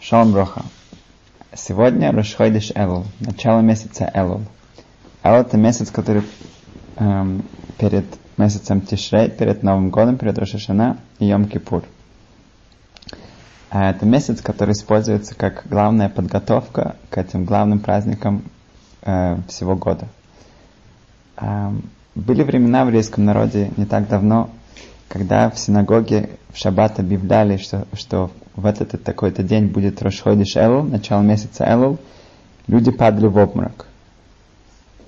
Шалом Броха. Сегодня Рошхойдиш Элул, начало месяца Элул. Элул это месяц, который эм, перед месяцем Тишрей, перед Новым годом, перед Рошашана и Йом-Кипур. А это месяц, который используется как главная подготовка к этим главным праздникам э, всего года. Эм, были времена в еврейском народе не так давно, когда в синагоге в шаббат объявляли, что, что в этот такой-то день будет Рошходиш Элул, начало месяца Элул, люди падали в обморок.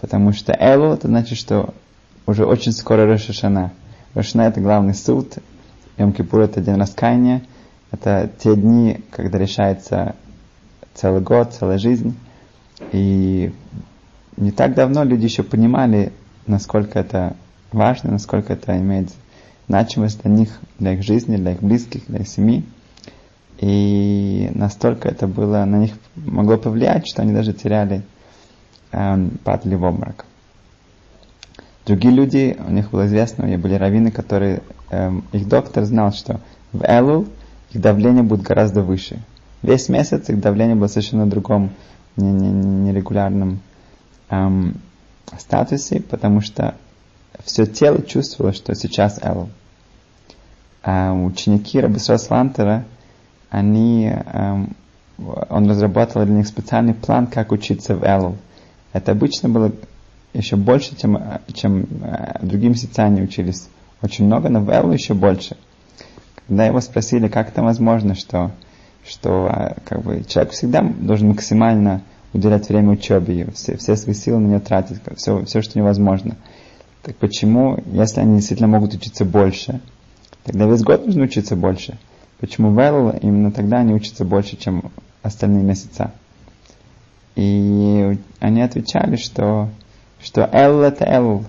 Потому что Элул это значит, что уже очень скоро Рошашана. Рошана это главный суд, Йом это день раскаяния, это те дни, когда решается целый год, целая жизнь. И не так давно люди еще понимали, насколько это важно, насколько это имеет значимость для них, для их жизни, для их близких, для их семьи. И настолько это было, на них могло повлиять, что они даже теряли, эм, падали в обморок. Другие люди, у них было известно, у них были раввины, которые, эм, их доктор знал, что в Элул их давление будет гораздо выше. Весь месяц их давление было совершенно другом, нерегулярном эм, статусе, потому что все тело чувствовало, что сейчас Элул а ученики Рабисра Слантера, они, эм, он разработал для них специальный план, как учиться в Элул. Это обычно было еще больше, чем, чем э, другие месяца учились. Очень много, но в Элу еще больше. Когда его спросили, как это возможно, что, что э, как бы, человек всегда должен максимально уделять время учебе, все, все свои силы на нее тратить, все, все, что невозможно. Так почему, если они действительно могут учиться больше, Тогда весь год нужно учиться больше. Почему в Элл именно тогда они учатся больше, чем остальные месяца? И они отвечали, что, что Эл это Эл.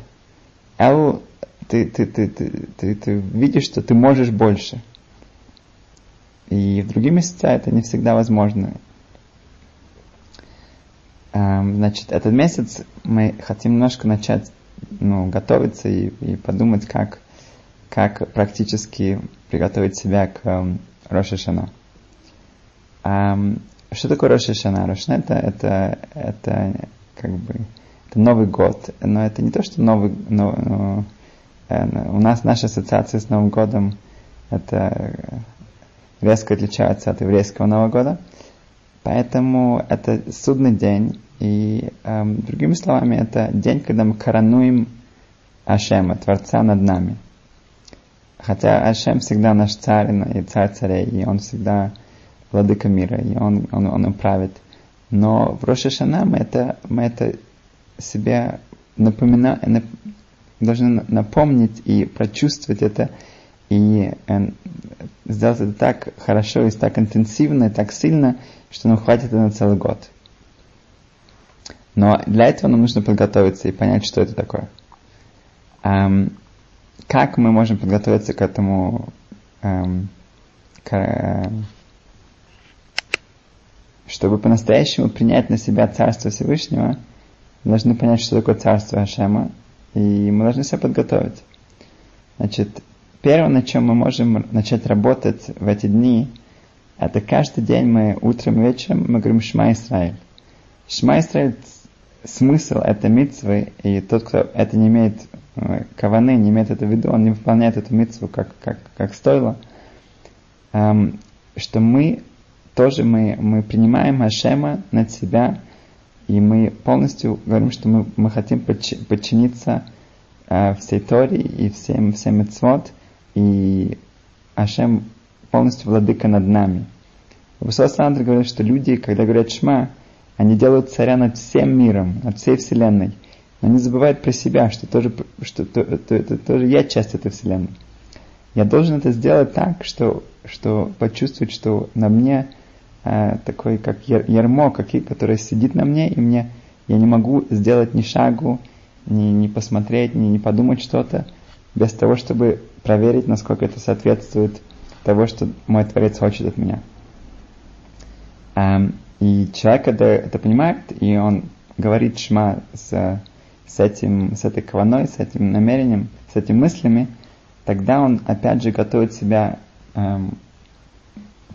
Эл, ты, ты, ты, ты, ты, ты видишь, что ты можешь больше. И в другие месяца это не всегда возможно. Значит, этот месяц мы хотим немножко начать ну, готовиться и, и подумать, как, как практически приготовить себя к эм, Рошашана. что такое Рошашана? Рошана это, это, это как бы это Новый год, но это не то, что Новый, но, но, э, у нас наша ассоциация с Новым годом это резко отличается от еврейского Нового года, поэтому это судный день, и эм, другими словами, это день, когда мы коронуем Ашема, Творца над нами – Хотя Ашем всегда наш царь и царь царей, и он всегда владыка мира, и он, он, он управит. Но в Рошашана мы это, мы это себе напоминаем, должны напомнить и прочувствовать это, и э, сделать это так хорошо и так интенсивно, и так сильно, что нам хватит это на целый год. Но для этого нам нужно подготовиться и понять, что это такое. Um, как мы можем подготовиться к этому, эм, к, э, чтобы по-настоящему принять на себя Царство Всевышнего, мы должны понять, что такое Царство Ашема, и мы должны себя подготовить. Значит, первое, на чем мы можем начать работать в эти дни, это каждый день мы утром и вечером мы говорим Шма Исраиль. Шма Исраиль смысл это митцвы, и тот, кто это не имеет Э, каваны не имеет это в виду, он не выполняет эту митцву как, как, как стоило, эм, что мы тоже мы, мы принимаем Ашема над себя, и мы полностью говорим, что мы, мы хотим подчиниться э, всей Торе и всем, всем митцвот, и Ашем полностью владыка над нами. Русал Сандр говорит, что люди, когда говорят Шма, они делают царя над всем миром, над всей вселенной – но не забывает про себя, что тоже, что то, то, это тоже я часть этой вселенной. Я должен это сделать так, что, что почувствовать, что на мне э, такой как ярмо, как, которое сидит на мне, и мне я не могу сделать ни шагу, ни, ни посмотреть, ни, ни подумать что-то, без того, чтобы проверить, насколько это соответствует того, что мой Творец хочет от меня. Эм, и человек, когда это понимает, и он говорит шма с с, этим, с этой каваной, с этим намерением, с этими мыслями, тогда он опять же готовит себя эм,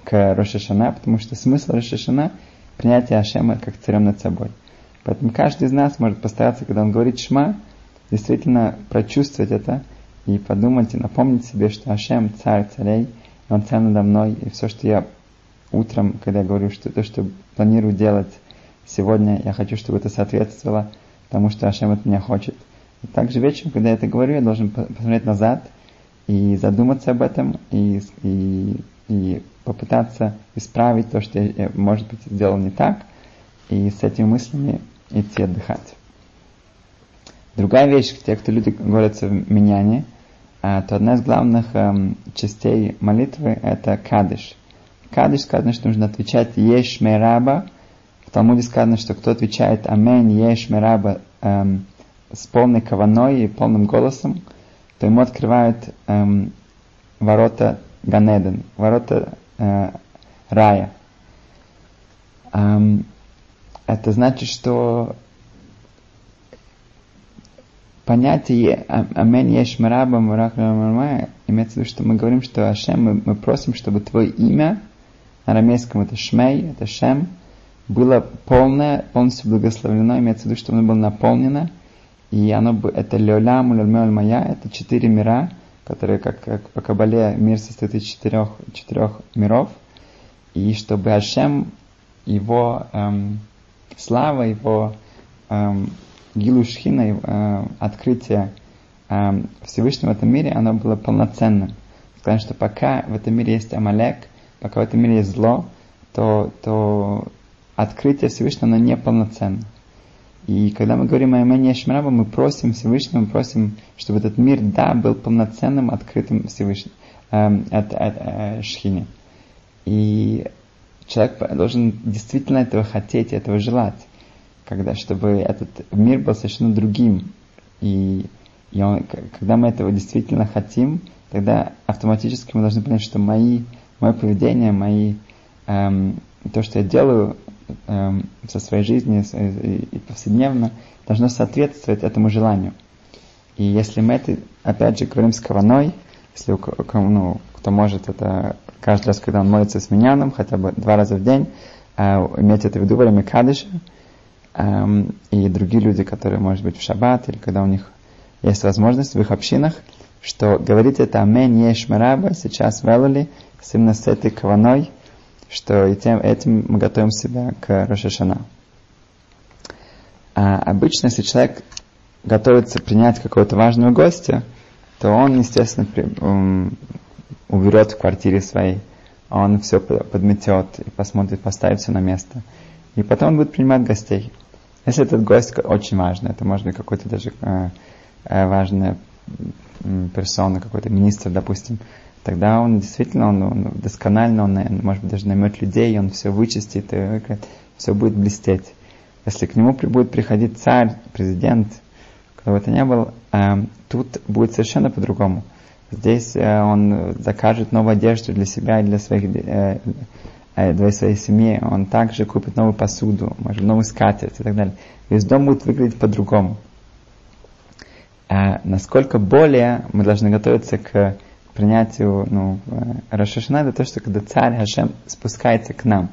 к Рошашана, потому что смысл Рошашана – принятие Ашема как царем над собой. Поэтому каждый из нас может постараться, когда он говорит Шма, действительно прочувствовать это и подумать и напомнить себе, что Ашем – царь царей, и он царь надо мной, и все, что я утром, когда я говорю, что то, что планирую делать сегодня, я хочу, чтобы это соответствовало тому, что Ашем от меня хочет. И также вечером, когда я это говорю, я должен посмотреть назад и задуматься об этом, и, и, и попытаться исправить то, что я, может быть, сделал не так, и с этими мыслями идти отдыхать. Другая вещь, те, кто люди говорят в миняне, а, то одна из главных эм, частей молитвы это кадыш. Кадыш сказано, что нужно отвечать еш мераба. В Талмуде сказано, что кто отвечает амень еш мераба эм, с полной каваной и полным голосом, то ему открывают эм, ворота Ганеден, ворота э, рая. Эм, это значит, что понятие Амен Еш Мараба Мурахма имеется в виду, что мы говорим, что Ашем, мы, мы просим, чтобы Твое имя, арамейском это Шмей, это Шем, было полное, полностью благословлено, имеется в виду, что оно было наполнено, и оно, это Леолям, Лельмеоль Мая, это четыре мира, которые, как, как по Кабале, мир состоит из четырех, четырех миров, и чтобы Ашем, его эм, слава, его эм, Гилушхина, э, открытие э, Всевышнего в этом мире, оно было полноценным. Сказать, что пока в этом мире есть Амалек, пока в этом мире есть зло, то, то открытие Всевышнего, оно неполноценно. И когда мы говорим о имении Шмраба, мы просим Всевышнего, мы просим, чтобы этот мир, да, был полноценным, открытым Всевышним, э, от, от, э, Шхине. И человек должен действительно этого хотеть, этого желать когда, чтобы этот мир был совершенно другим. И, и он, когда мы этого действительно хотим, тогда автоматически мы должны понять, что мои, мое поведение, мои, эм, то, что я делаю эм, со своей жизнью и, и повседневно, должно соответствовать этому желанию. И если мы это, опять же, говорим с каваной, если у, ну, кто может это каждый раз, когда он молится с миньяном, хотя бы два раза в день, э, иметь это в виду во время кадыша, эм, и другие люди, которые, может быть, в шаббат, или когда у них есть возможность в их общинах, что говорить это «Амен еш мараба» сейчас в Элули, именно с этой каваной, что и тем, этим мы готовим себя к Рошашана. А обычно, если человек готовится принять какого-то важного гостя, то он, естественно, при, um, уберет в квартире своей, он все подметет и посмотрит, поставит все на место. И потом он будет принимать гостей. Если этот гость очень важный, это может быть какой-то даже э, э, важная персона, какой-то министр, допустим, тогда он действительно, он, он досконально, он, может быть, даже наймет людей, он все вычистит, и все будет блестеть. Если к нему будет приходить царь, президент, кто бы это ни был, э, тут будет совершенно по-другому. Здесь э, он закажет новую одежду для себя и для своих э, Э, для своей семьи, он также купит новую посуду, может, новую скатерть и так далее. Весь дом будет выглядеть по-другому. А насколько более мы должны готовиться к принятию ну, э, Рашашана, это то, что когда царь Хашем спускается к нам.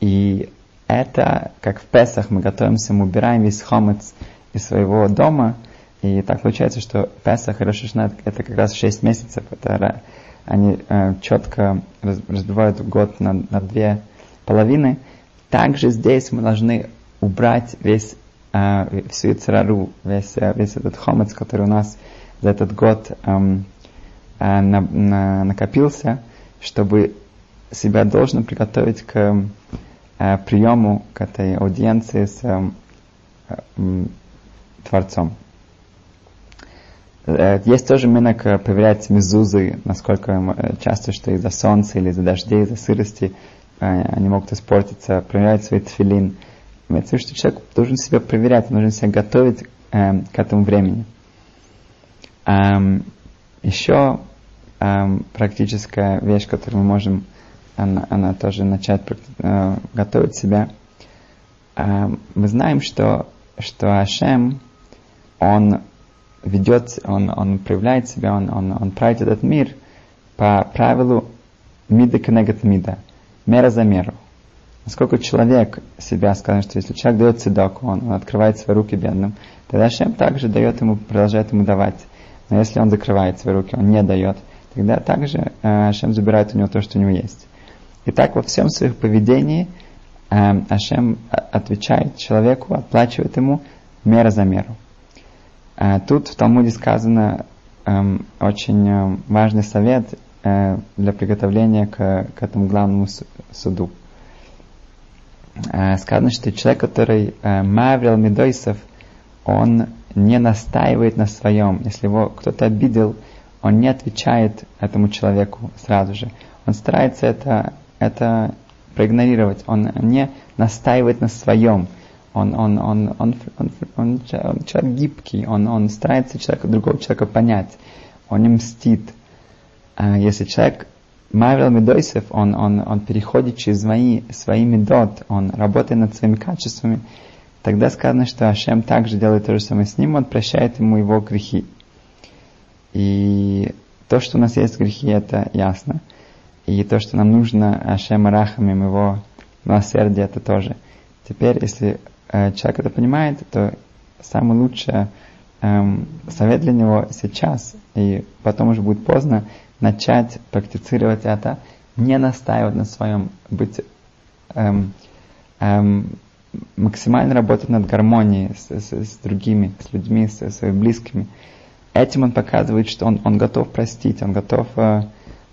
И это, как в Песах мы готовимся, мы убираем весь хомец из своего дома, и так получается, что Песах и Рошашна это как раз 6 месяцев, это они э, четко разбивают год на, на две половины. Также здесь мы должны убрать весь э, всю царару, весь, э, весь этот хомец, который у нас за этот год эм, э, на, на, накопился, чтобы себя должно приготовить к э, приему, к этой аудиенции с э, э, Творцом. Э, есть тоже минок э, проверять мезузы, насколько э, часто, что из-за солнца или из-за дождей, из-за сырости они могут испортиться, проверять свой тфилин. Имеется в виду, что человек должен себя проверять, должен себя готовить э, к этому времени. Эм, еще эм, практическая вещь, которую мы можем, она, она тоже начать э, готовить себя. Эм, мы знаем, что, что Ашем, он ведет, он, он проявляет себя, он, он, он правит этот мир по правилу мида кенегат мида, мера за меру. Насколько человек себя сказал, что если человек дает цедаку, он, он открывает свои руки бедным, тогда Шем также дает ему, продолжает ему давать. Но если он закрывает свои руки, он не дает, тогда также э, Ашем забирает у него то, что у него есть. И так во всем своих поведении э, Ашем отвечает человеку, отплачивает ему мера за меру. Э, тут в Талмуде сказано э, очень э, важный совет э, для приготовления к, к этому главному суду. Э, сказано, что человек, который э, Маврил Медойсов, он не настаивает на своем. Если его кто-то обидел, он не отвечает этому человеку сразу же. Он старается это, это проигнорировать. Он не настаивает на своем. Он, он, он, он, он, он, он человек гибкий, он, он старается человека, другого человека понять. Он не мстит. А если человек Мавел Медойсев, он, он, он переходит через свои, свои медот, он работает над своими качествами, тогда сказано, что Ашем также делает то же самое с ним, он прощает ему его грехи. И то, что у нас есть грехи, это ясно. И то, что нам нужно Ашем Рахамим, его милосердие, это тоже. Теперь, если э, человек это понимает, то самое лучшее эм, совет для него сейчас, и потом уже будет поздно, начать практицировать это, не настаивать на своем, быть эм, эм, максимально работать над гармонией с, с, с другими, с людьми, с, с своими близкими. Этим он показывает, что он, он готов простить, он готов э,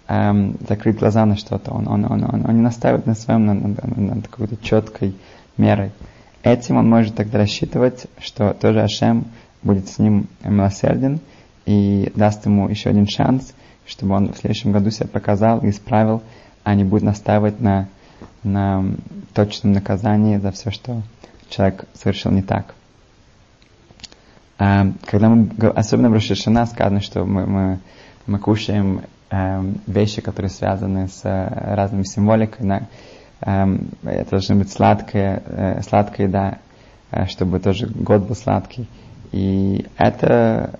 эм, закрыть глаза на что-то, он, он, он, он, он не настаивает на своем, над, над, над какой-то четкой мерой. Этим он может тогда рассчитывать, что тоже Ашем будет с ним милосерден и даст ему еще один шанс – чтобы он в следующем году себя показал и исправил, а не будет настаивать на, на точном наказании за все, что человек совершил не так. А, когда мы, особенно в Рошишина сказано, что мы, мы, мы кушаем э, вещи, которые связаны с э, разными символикой, да, э, это должна быть сладкая, э, сладкая еда, э, чтобы тоже год был сладкий. И это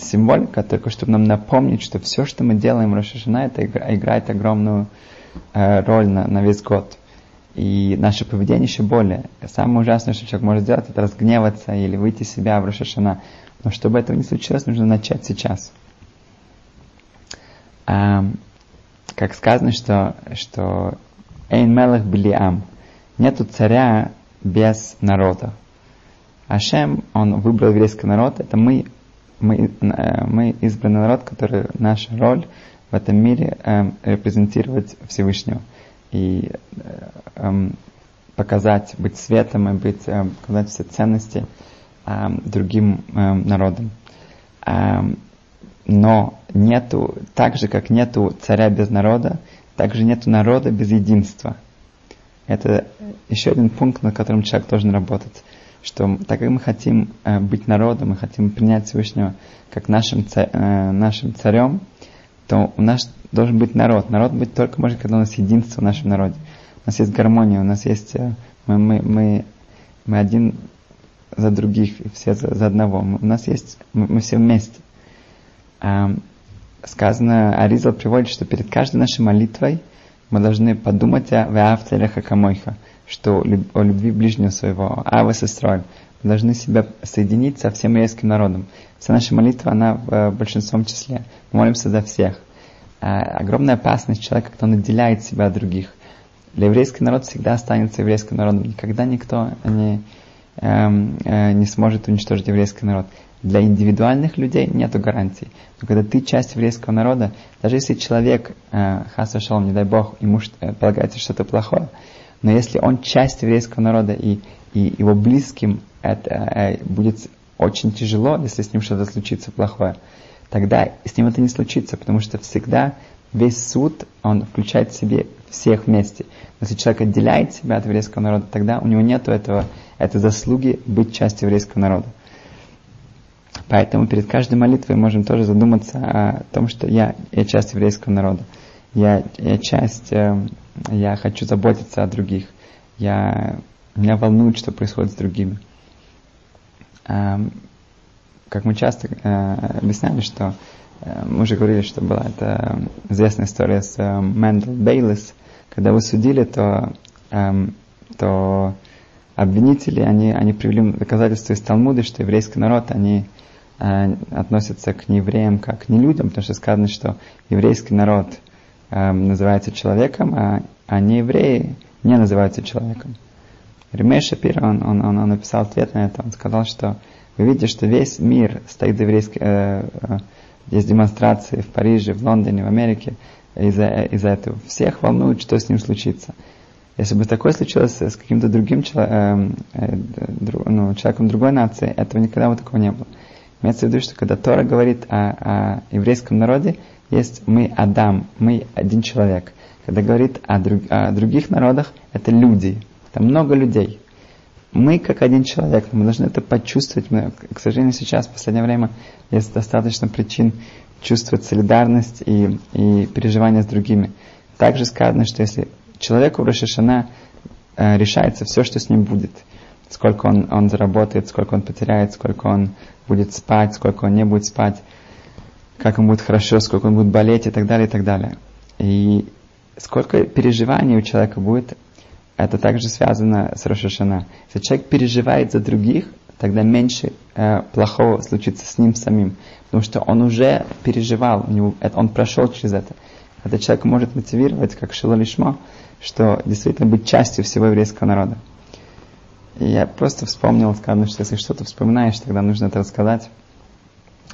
символика, только чтобы нам напомнить, что все, что мы делаем в Рошашана, это играет огромную э, роль на, на весь год. И наше поведение еще более. Самое ужасное, что человек может сделать, это разгневаться или выйти из себя в Рошашана. Но чтобы этого не случилось, нужно начать сейчас. А, как сказано, что, что Эйн Мелах Билиам. Нету царя без народа. Ашем, он выбрал еврейский народ, это мы мы, э, мы избранный народ, который наша роль в этом мире э, репрезентировать Всевышнего и э, э, показать, быть светом и быть, э, показать все ценности э, другим э, народам. Э, но нету, так же как нету царя без народа, так же нету народа без единства. Это еще один пункт, над которым человек должен работать что так как мы хотим э, быть народом, мы хотим принять Всевышнего как нашим, царь, э, нашим царем, то у нас должен быть народ. Народ быть только может, когда у нас единство в нашем народе. У нас есть гармония, у нас есть... Э, мы, мы, мы, мы один за других, все за, за одного. У нас есть... Мы, мы все вместе. А, сказано, Аризал приводит, что перед каждой нашей молитвой мы должны подумать о «Веавтелеха камойха», что о любви ближнего своего, Ава Сестроль, мы должны себя соединить со всем еврейским народом. Вся наша молитва, она в э, большинством числе. Мы молимся за всех. А, огромная опасность человека, кто наделяет себя от других. Для еврейского народа всегда останется еврейским народом. Никогда никто не, эм, э, не сможет уничтожить еврейский народ. Для индивидуальных людей нет гарантий. Но когда ты часть еврейского народа, даже если человек, э, хаса шалом, не дай бог, ему э, полагается что-то плохое, но если он часть еврейского народа и, и его близким это э, будет очень тяжело, если с ним что-то случится плохое, тогда с ним это не случится, потому что всегда весь суд, он включает в себе всех вместе. Если человек отделяет себя от еврейского народа, тогда у него нет этого, этой заслуги быть частью еврейского народа. Поэтому перед каждой молитвой можем тоже задуматься о том, что я, я часть еврейского народа. Я, я часть э, я хочу заботиться о других, я, меня волнует, что происходит с другими. Эм, как мы часто э, объясняли, что Э, мы уже говорили, что была эта известная история с э, Мэндл Бейлис. Когда его судили, то, эм, то обвинители, они, они привели доказательства из Талмуда, что еврейский народ, они относятся к неевреям как к нелюдям, потому что сказано, что еврейский народ э, называется человеком, а, а неевреи не называются человеком. Ремей Шапир, он, он, он, он написал ответ на это, он сказал, что вы видите, что весь мир стоит еврейский, э, э, есть демонстрации в Париже, в Лондоне, в Америке, из-за из этого. Всех волнует, что с ним случится. Если бы такое случилось с каким-то другим э, э, ну, человеком другой нации, этого никогда бы такого не было. Имеется в виду, что когда Тора говорит о, о еврейском народе, есть мы Адам, мы один человек. Когда говорит о, друг, о других народах, это люди. Там много людей. Мы как один человек, мы должны это почувствовать. Мы, к сожалению, сейчас, в последнее время, есть достаточно причин чувствовать солидарность и, и переживания с другими. Также сказано, что если человеку в Рошашана э, решается все, что с ним будет, сколько он, он заработает, сколько он потеряет, сколько он будет спать, сколько он не будет спать, как ему будет хорошо, сколько он будет болеть и так далее, и так далее. И сколько переживаний у человека будет, это также связано с Рошашана. Если человек переживает за других, тогда меньше э, плохого случится с ним самим. Потому что он уже переживал, у него, это, он прошел через это. Этот человек может мотивировать, как Шилалишмо, что действительно быть частью всего еврейского народа. И я просто вспомнил, сказано, что если что-то вспоминаешь, тогда нужно это рассказать.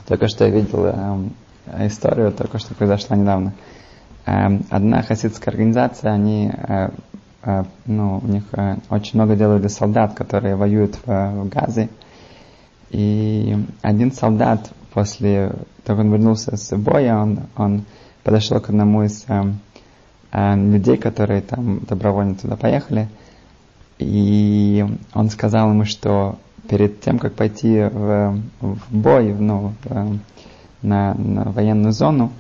Только что я видел э, историю, только что произошла недавно. Э, одна хасидская организация, они э, Э, ну, у них э, очень много делают для солдат, которые воюют в, в Газе. И один солдат после того, как он вернулся с боя, он, он подошел к одному из э, э, людей, которые там добровольно туда поехали, и он сказал ему, что перед тем, как пойти в, в бой, ну, в, на, на военную зону,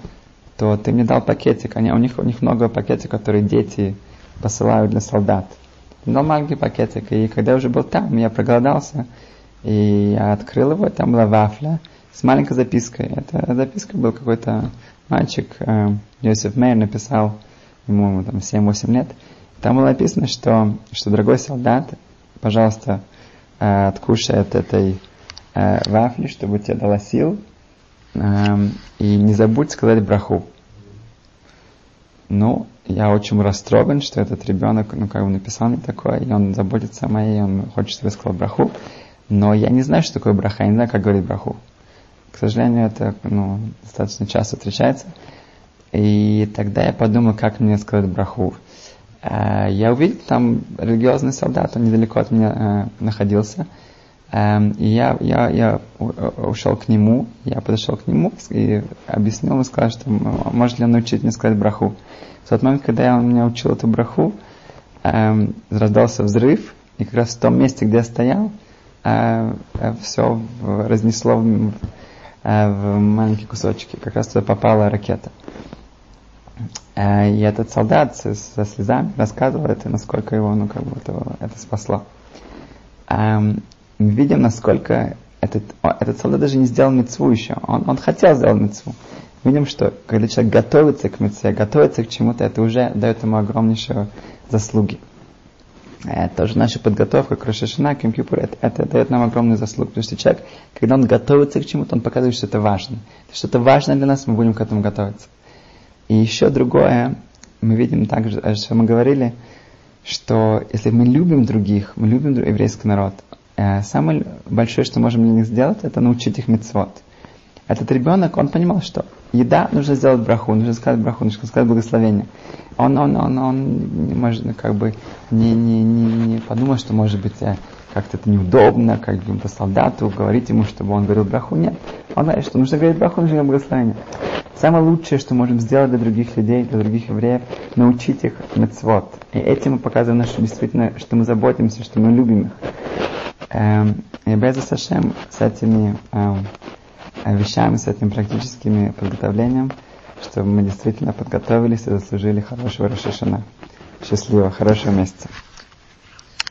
то ты мне дал пакетик. Они, у, них, у них много пакетиков, которые дети посылаю для солдат. Дал маленький пакетик, и когда я уже был там, я проголодался, и я открыл его, там была вафля с маленькой запиской. Эта записка был какой-то мальчик, э, Мейер написал, ему там 7-8 лет. Там было написано, что, что дорогой солдат, пожалуйста, э, откушай от этой э, вафли, чтобы тебе дала сил, э, и не забудь сказать браху. Ну, я очень растроган, что этот ребенок, ну, как бы написал мне такое, и он заботится о моей, он хочет, чтобы я сказал браху. Но я не знаю, что такое браха, я не знаю, как говорить браху. К сожалению, это, ну, достаточно часто встречается. И тогда я подумал, как мне сказать браху. А, я увидел там религиозный солдат, он недалеко от меня э, находился. Эм, и я, я, я ушел к нему, я подошел к нему и объяснил ему, сказал, что может ли он научить мне сказать браху. В тот момент, когда он меня учил эту браху, эм, раздался взрыв, и как раз в том месте, где я стоял, э, э, все разнесло в, э, в маленькие кусочки. Как раз туда попала ракета. Э, и этот солдат со, слезами рассказывал это, насколько его, ну, как бы это, это спасло. Эм, мы видим, насколько этот, этот солдат даже не сделал мецву еще. Он, он хотел сделать мецву. Видим, что когда человек готовится к мецве, готовится к чему-то, это уже дает ему огромнейшие заслуги. Это тоже наша подготовка к Рошашина, к Кимпюпур, это, это дает нам огромную заслугу. Потому что человек, когда он готовится к чему-то, он показывает, что это важно. Что-то важное для нас, мы будем к этому готовиться. И еще другое, мы видим также, что мы говорили, что если мы любим других, мы любим еврейский народ, Э, самое большое, что можем для них сделать, это научить их мецвод. Этот ребенок, он понимал, что еда, нужно сделать браху, нужно сказать браху, нужно сказать благословение. Он, он, он, он не может, как бы, не, не, не, не подумал, что может быть э, как-то это неудобно, как бы по солдату говорить ему, чтобы он говорил браху. Нет. Он знает, что нужно говорить браху, нужно говорить благословение. Самое лучшее, что можем сделать для других людей, для других евреев, научить их мецвод. И этим мы показываем, что действительно, что мы заботимся, что мы любим их. Эм, и без Сашем с этими эм, вещами, с этим практическими подготовлением, чтобы мы действительно подготовились и заслужили хорошего Рошашана. Счастливого, хорошего месяца.